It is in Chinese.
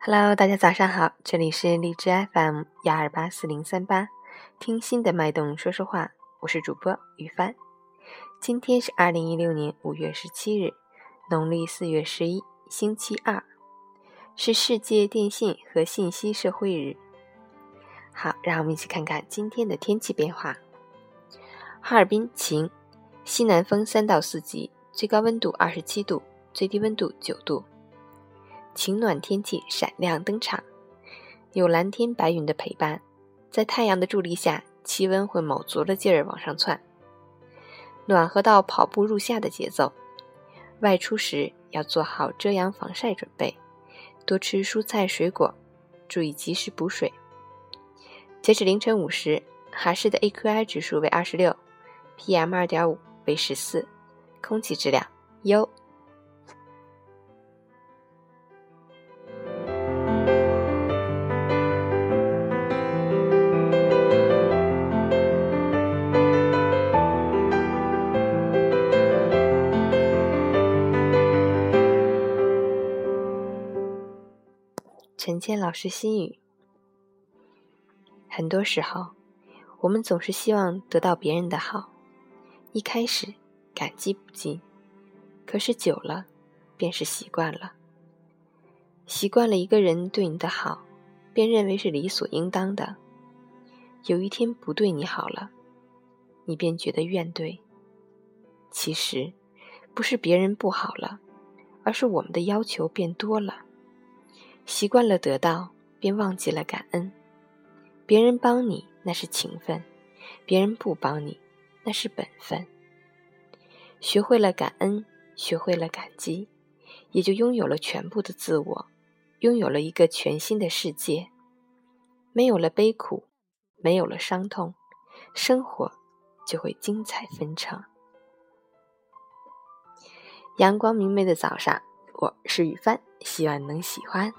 Hello，大家早上好，这里是荔枝 FM 幺二八四零三八，听心的脉动说说话，我是主播雨帆。今天是二零一六年五月十七日，农历四月十一，星期二，是世界电信和信息社会日。好，让我们一起看看今天的天气变化。哈尔滨晴，西南风三到四级，最高温度二十七度，最低温度九度。晴暖天气闪亮登场，有蓝天白云的陪伴，在太阳的助力下，气温会卯足了劲儿往上窜，暖和到跑步入夏的节奏。外出时要做好遮阳防晒准备，多吃蔬菜水果，注意及时补水。截止凌晨五时，哈市的 AQI 指数为二十六，PM 二点五为十四，空气质量优。陈谦老师心语：很多时候，我们总是希望得到别人的好，一开始感激不尽，可是久了，便是习惯了。习惯了一个人对你的好，便认为是理所应当的。有一天不对你好了，你便觉得怨怼。其实，不是别人不好了，而是我们的要求变多了。习惯了得到，便忘记了感恩。别人帮你那是情分，别人不帮你那是本分。学会了感恩，学会了感激，也就拥有了全部的自我，拥有了一个全新的世界。没有了悲苦，没有了伤痛，生活就会精彩纷呈。阳光明媚的早上，我是雨帆，希望能喜欢。